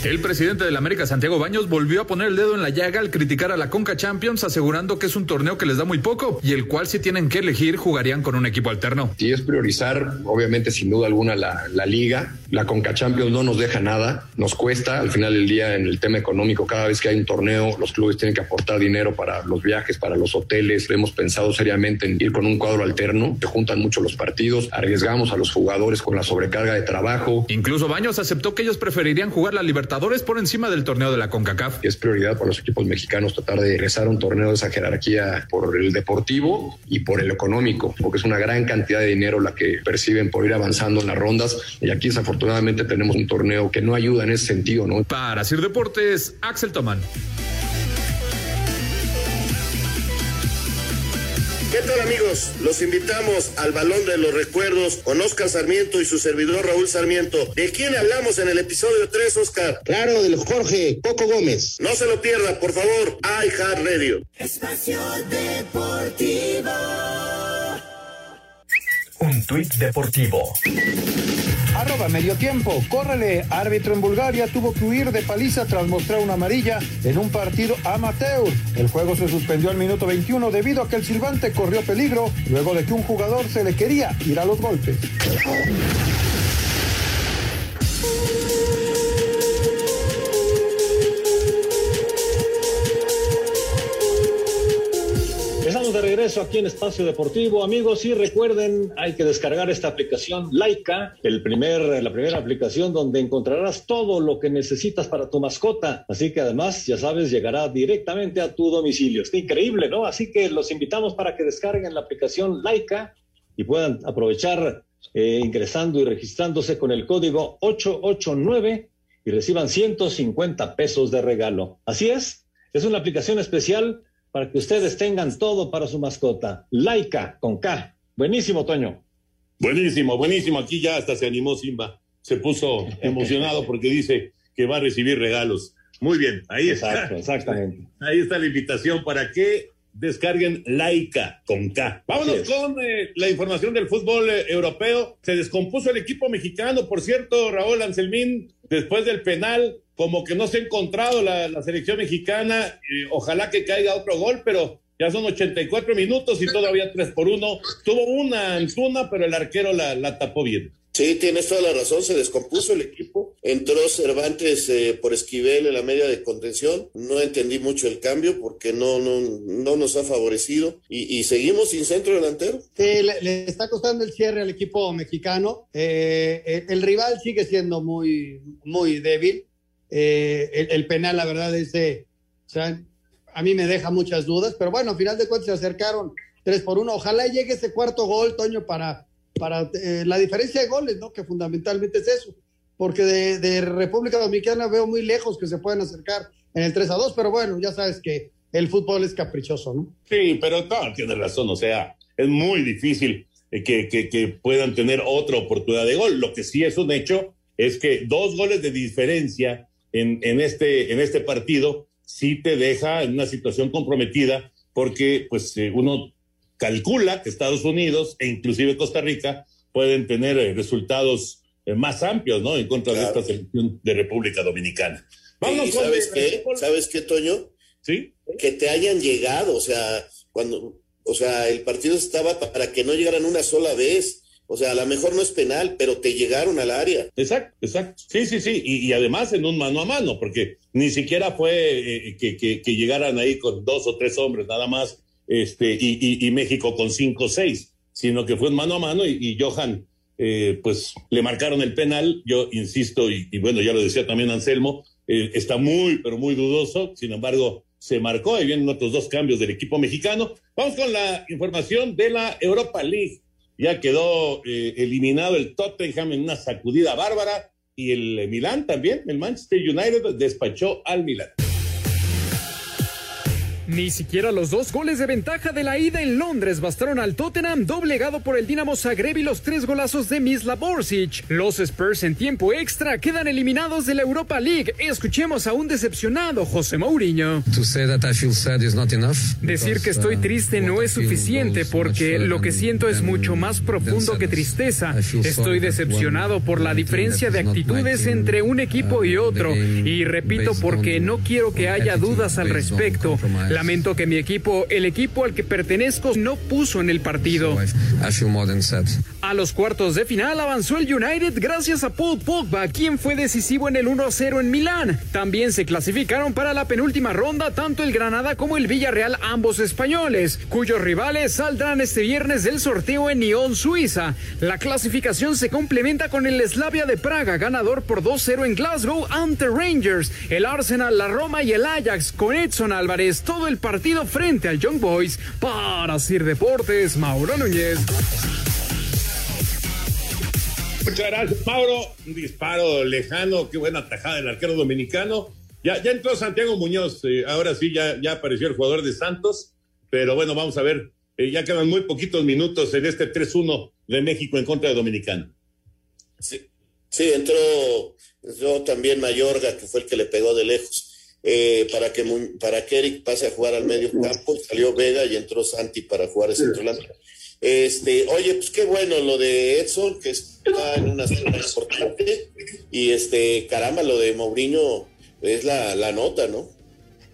El presidente de la América, Santiago Baños, volvió a poner el dedo en la llaga al criticar a la Conca Champions, asegurando que es un torneo que les da muy poco y el cual si tienen que elegir jugarían con un equipo alterno. Sí es priorizar, obviamente sin duda alguna, la, la liga. La Conca Champions no nos deja nada, nos cuesta al final del día en el tema económico. Cada vez que hay un torneo, los clubes tienen que aportar dinero para los viajes, para los hoteles. Hemos pensado seriamente en ir con un cuadro alterno. Se juntan mucho los partidos, arriesgamos a los jugadores con la sobrecarga de trabajo. Incluso Baños aceptó que ellos preferirían jugar la libertad por encima del torneo de la CONCACAF. Es prioridad para los equipos mexicanos tratar de regresar a un torneo de esa jerarquía por el deportivo y por el económico, porque es una gran cantidad de dinero la que perciben por ir avanzando en las rondas. Y aquí desafortunadamente tenemos un torneo que no ayuda en ese sentido, ¿no? Para Sir Deportes, Axel Tomán. ¿Qué tal amigos? Los invitamos al Balón de los Recuerdos con Oscar Sarmiento y su servidor Raúl Sarmiento. ¿De quién hablamos en el episodio 3, Oscar? Claro, del Jorge Coco Gómez. No se lo pierda, por favor. iHeart Radio. Espacio Deportivo. Un tuit deportivo. Arroba medio tiempo. Córrele. Árbitro en Bulgaria tuvo que huir de paliza tras mostrar una amarilla en un partido amateur. El juego se suspendió al minuto 21 debido a que el silbante corrió peligro luego de que un jugador se le quería ir a los golpes. Regreso aquí en Espacio Deportivo, amigos, y recuerden, hay que descargar esta aplicación Laika, el primer, la primera aplicación donde encontrarás todo lo que necesitas para tu mascota. Así que además, ya sabes, llegará directamente a tu domicilio. Está increíble, ¿no? Así que los invitamos para que descarguen la aplicación Laika y puedan aprovechar eh, ingresando y registrándose con el código 889 y reciban 150 pesos de regalo. Así es, es una aplicación especial para que ustedes tengan todo para su mascota. Laika con K. Buenísimo, Toño. Buenísimo, buenísimo. Aquí ya hasta se animó Simba. Se puso emocionado porque dice que va a recibir regalos. Muy bien, ahí Exacto, está. exactamente. Ahí está la invitación para que descarguen Laika con K. Vámonos con eh, la información del fútbol eh, europeo. Se descompuso el equipo mexicano, por cierto, Raúl Anselmín, después del penal, como que no se ha encontrado la, la selección mexicana. Eh, ojalá que caiga otro gol, pero ya son 84 minutos y todavía 3 por 1. Tuvo una Antuna, pero el arquero la, la tapó bien. Sí, tienes toda la razón, se descompuso el equipo. Entró Cervantes eh, por Esquivel en la media de contención. No entendí mucho el cambio porque no, no, no nos ha favorecido. Y, y seguimos sin centro delantero. Sí, le, le está costando el cierre al equipo mexicano. Eh, el, el rival sigue siendo muy, muy débil. Eh, el, penal, la verdad, es de, o sea, a mí me deja muchas dudas, pero bueno, al final de cuentas se acercaron tres por uno. Ojalá llegue ese cuarto gol, Toño, para, para eh, la diferencia de goles, ¿no? Que fundamentalmente es eso, porque de, República Dominicana veo muy lejos que se pueden acercar en el 3 a 2, pero bueno, ya sabes que el fútbol es caprichoso, ¿no? Sí, pero no, tienes razón, o sea, es muy difícil que, que, que puedan tener otra oportunidad de gol. Lo que sí es un hecho es que dos goles de diferencia en, en, este, en este partido sí te deja en una situación comprometida porque pues eh, uno calcula que Estados Unidos e inclusive Costa Rica pueden tener eh, resultados eh, más amplios, ¿no? En contra claro. de esta selección de República Dominicana. Vamos ¿Y ¿Sabes qué? ¿Sabes qué, Toño? Sí. Que te hayan llegado, o sea, cuando, o sea, el partido estaba para que no llegaran una sola vez. O sea, a lo mejor no es penal, pero te llegaron al área. Exacto, exacto. Sí, sí, sí. Y, y además en un mano a mano, porque ni siquiera fue eh, que, que, que, llegaran ahí con dos o tres hombres nada más, este, y, y, y México con cinco o seis, sino que fue un mano a mano y, y Johan, eh, pues le marcaron el penal. Yo insisto, y, bueno, ya lo decía también Anselmo, eh, está muy, pero muy dudoso. Sin embargo, se marcó. Ahí vienen otros dos cambios del equipo mexicano. Vamos con la información de la Europa League. Ya quedó eh, eliminado el Tottenham en una sacudida bárbara y el Milán también, el Manchester United despachó al Milán. Ni siquiera los dos goles de ventaja de la ida en Londres bastaron al Tottenham, doblegado por el Dinamo Zagreb y los tres golazos de Misla Borsic. Los Spurs en tiempo extra quedan eliminados de la Europa League. Escuchemos a un decepcionado José Mourinho. Decir que estoy uh, triste no es suficiente porque lo que siento es mucho más profundo que tristeza. Estoy decepcionado por la diferencia de actitudes entre un equipo y uh, otro. Y repito porque no quiero que haya dudas al respecto. Lamento que mi equipo, el equipo al que pertenezco, no puso en el partido. A los cuartos de final avanzó el United gracias a Paul Pogba, quien fue decisivo en el 1-0 en Milán. También se clasificaron para la penúltima ronda tanto el Granada como el Villarreal, ambos españoles, cuyos rivales saldrán este viernes del sorteo en Nyon, Suiza. La clasificación se complementa con el Slavia de Praga, ganador por 2-0 en Glasgow ante Rangers, el Arsenal, la Roma y el Ajax con Edson Álvarez. Todo el partido frente al Young Boys para Sir Deportes, Mauro Núñez. Muchas gracias, Mauro. Un disparo lejano, qué buena tajada del arquero dominicano. Ya, ya entró Santiago Muñoz, eh, ahora sí ya, ya apareció el jugador de Santos, pero bueno, vamos a ver, eh, ya quedan muy poquitos minutos en este 3-1 de México en contra de Dominicano. Sí, sí entró, entró también Mayorga, que fue el que le pegó de lejos. Eh, para, que, para que Eric pase a jugar al medio campo, salió Vega y entró Santi para jugar el centro Este, oye, pues qué bueno lo de Edson, que está en una zona importante, y este, caramba, lo de Mourinho es la, la nota, ¿no?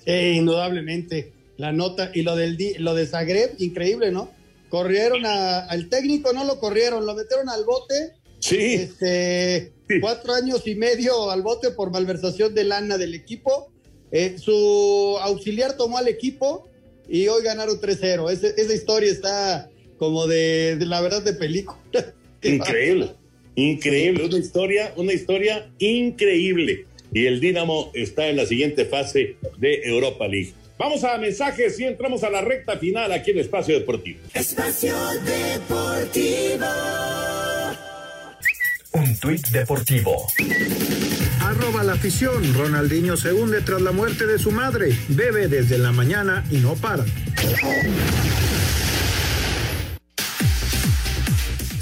Sí, indudablemente, la nota, y lo, del, lo de Zagreb, increíble, ¿no? Corrieron al técnico, no lo corrieron, lo metieron al bote. Sí. Este, Cuatro años y medio al bote por malversación de lana del equipo eh, su auxiliar tomó al equipo y hoy ganaron 3-0. esa historia está como de, la verdad de película. Increíble, increíble, una historia, una historia increíble. Y el Dinamo está en la siguiente fase de Europa League. Vamos a mensajes y entramos a la recta final aquí en Espacio Deportivo. Espacio Deportivo. Un tuit deportivo Arroba la afición. Ronaldinho se hunde tras la muerte de su madre. Bebe desde la mañana y no para.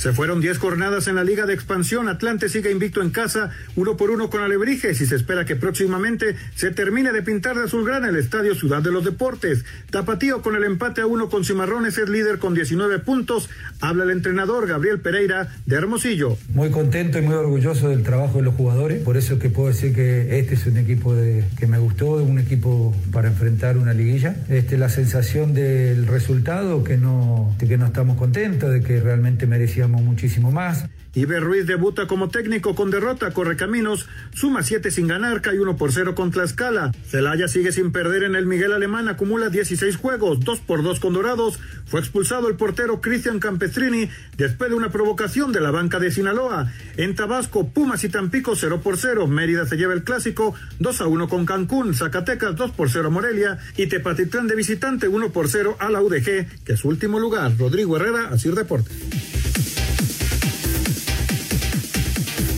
Se fueron 10 jornadas en la Liga de Expansión. Atlante sigue invicto en casa, uno por uno con Alebrijes y se espera que próximamente se termine de pintar de azulgrana el Estadio Ciudad de los Deportes. Tapatío con el empate a uno con Cimarrones es líder con 19 puntos. Habla el entrenador Gabriel Pereira de Hermosillo. Muy contento y muy orgulloso del trabajo de los jugadores. Por eso que puedo decir que este es un equipo que me gustó, un equipo para enfrentar una liguilla. Este, la sensación del resultado que no, de que no estamos contentos, de que realmente merecíamos muchísimo más. Iber Ruiz debuta como técnico con derrota, corre caminos, suma 7 sin ganar, cae 1 por 0 contra Escala. Celaya sigue sin perder en el Miguel Alemán, acumula 16 juegos, 2 por 2 con Dorados. Fue expulsado el portero Cristian Campestrini después de una provocación de la banca de Sinaloa. En Tabasco, Pumas y Tampico 0 por 0. Mérida se lleva el clásico 2 a 1 con Cancún, Zacatecas 2 por 0 Morelia y Tepatitlán de visitante 1 por 0 a la UDG, que es último lugar. Rodrigo Herrera, Asir Deportes.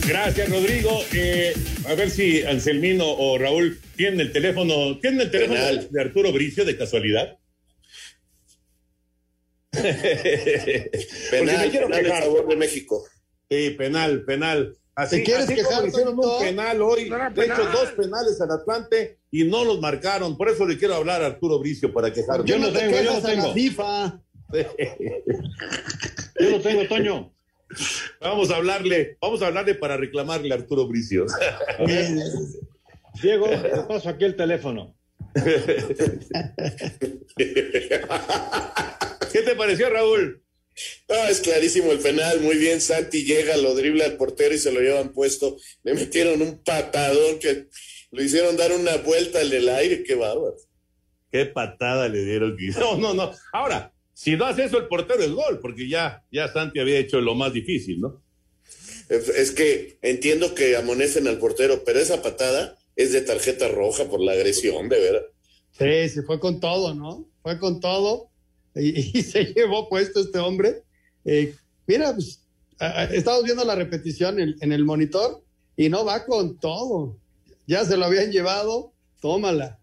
Gracias, Rodrigo. Eh, a ver si Anselmino o Raúl tienen el teléfono. ¿Tienen el teléfono de Arturo Bricio de casualidad? penal, penal a favor de México. Sí, penal, penal. Así, quieres así quejar, hicieron un penal hoy, de hecho dos penales al Atlante y no los marcaron. Por eso le quiero hablar a Arturo Bricio para quejarme. Yo no tengo, yo no tengo. FIFA. yo no tengo, Toño. Vamos a hablarle, vamos a hablarle para reclamarle a Arturo Bricio. Diego, te paso aquí el teléfono. ¿Qué te pareció, Raúl? es clarísimo el penal, muy bien, Santi llega, lo dribla al portero y se lo llevan puesto. Le metieron un patadón que lo hicieron dar una vuelta en el aire, qué bárbaro. Qué patada le dieron. No, no, no. Ahora, si no hace eso el portero es gol, porque ya, ya Santi había hecho lo más difícil, ¿no? Es que entiendo que amonecen al portero, pero esa patada es de tarjeta roja por la agresión, de verdad. Sí, se fue con todo, ¿no? Fue con todo y, se llevó puesto este hombre. Eh, mira, pues, estamos viendo la repetición en, el monitor y no va con todo. Ya se lo habían llevado, tómala.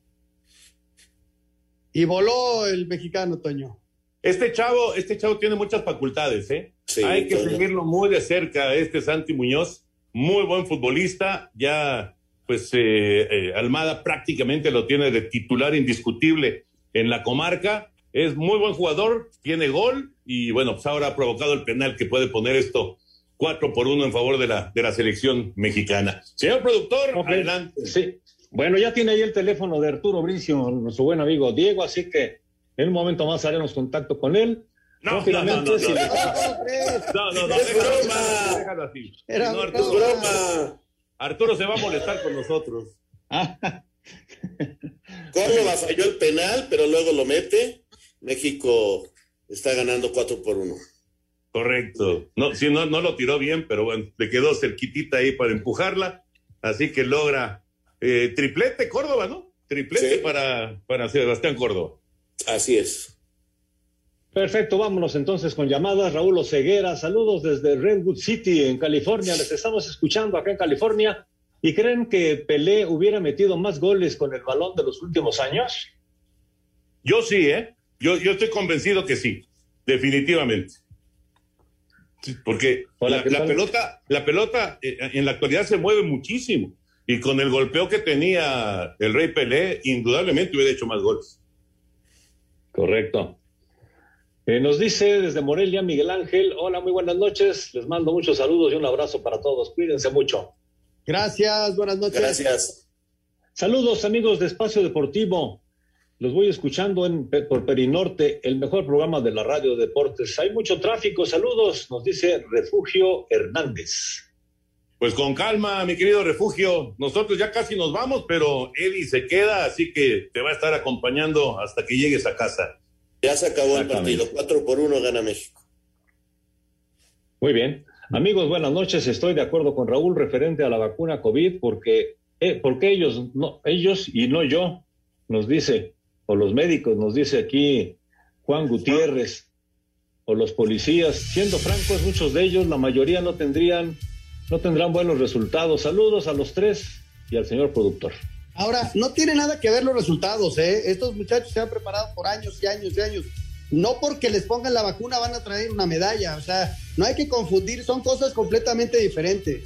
Y voló el mexicano, Toño. Este chavo, este chavo tiene muchas facultades, ¿eh? Hay que seguirlo muy de cerca, este Santi Muñoz, muy buen futbolista, ya pues eh, eh, Almada prácticamente lo tiene de titular indiscutible en la comarca. Es muy buen jugador, tiene gol y bueno, pues ahora ha provocado el penal que puede poner esto cuatro por uno en favor de la, de la selección mexicana. Señor productor, adelante. Sí. Bueno, ya tiene ahí el teléfono de Arturo Bricio, nuestro buen amigo Diego, así que en un momento más haremos contacto con él. No, no, no, no, no, si no, no, no, no, es broma. Déjalo así. Era no, Arturo, broma. Arturo se va a molestar con nosotros. Córdoba falló el penal, pero luego lo mete. México está ganando 4 por 1. Correcto. No, sí, no, no lo tiró bien, pero bueno, le quedó cerquitita ahí para empujarla. Así que logra eh, triplete Córdoba, ¿no? Triplete sí. para, para Sebastián Córdoba. Así es. Perfecto, vámonos entonces con llamadas. Raúl Oceguera, saludos desde Redwood City, en California. Les estamos escuchando acá en California. ¿Y creen que Pelé hubiera metido más goles con el balón de los últimos años? Yo sí, ¿eh? Yo, yo estoy convencido que sí, definitivamente. porque la, pelota, la pelota eh, en la actualidad se mueve muchísimo. Y con el golpeo que tenía el Rey Pelé, indudablemente hubiera hecho más goles. Correcto. Eh, nos dice desde Morelia Miguel Ángel, hola, muy buenas noches, les mando muchos saludos y un abrazo para todos, cuídense mucho. Gracias, buenas noches. Gracias. Saludos amigos de Espacio Deportivo, los voy escuchando en, por Perinorte, el mejor programa de la radio deportes. Hay mucho tráfico, saludos, nos dice Refugio Hernández. Pues con calma, mi querido Refugio, nosotros ya casi nos vamos, pero Eddie se queda, así que te va a estar acompañando hasta que llegues a casa. Ya se acabó el partido. 4 por 1 gana México. Muy bien. Amigos, buenas noches. Estoy de acuerdo con Raúl referente a la vacuna COVID porque, eh, porque ellos, no, ellos y no yo, nos dice, o los médicos, nos dice aquí Juan Gutiérrez, o los policías. Siendo francos, muchos de ellos, la mayoría no tendrían, no tendrán buenos resultados. Saludos a los tres y al señor productor. Ahora, no tiene nada que ver los resultados, ¿eh? Estos muchachos se han preparado por años y años y años. No porque les pongan la vacuna van a traer una medalla, o sea, no hay que confundir, son cosas completamente diferentes.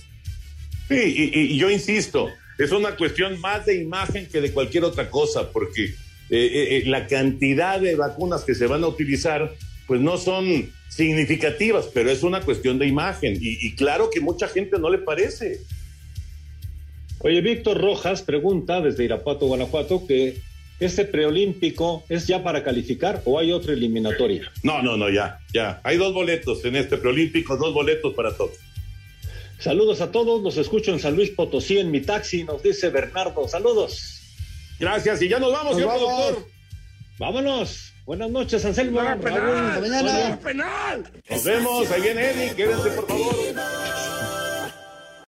Sí, y, yo insisto, es una cuestión más de imagen que de cualquier otra cosa, porque eh, eh, eh, la cantidad de vacunas que se van a utilizar, pues no son significativas, pero es una cuestión de imagen. Y, y claro que mucha gente no le parece. Oye, Víctor Rojas pregunta desde Irapuato, Guanajuato, que este preolímpico es ya para calificar o hay otra eliminatoria. No, no, no, ya, ya. Hay dos boletos en este preolímpico, dos boletos para todos. Saludos a todos, los escucho en San Luis Potosí en mi taxi, nos dice Bernardo. Saludos. Gracias, y ya nos vamos, señor productor. Vámonos. Buenas noches, Anselmo. Nos vemos, ahí viene Eddie, quédense por favor.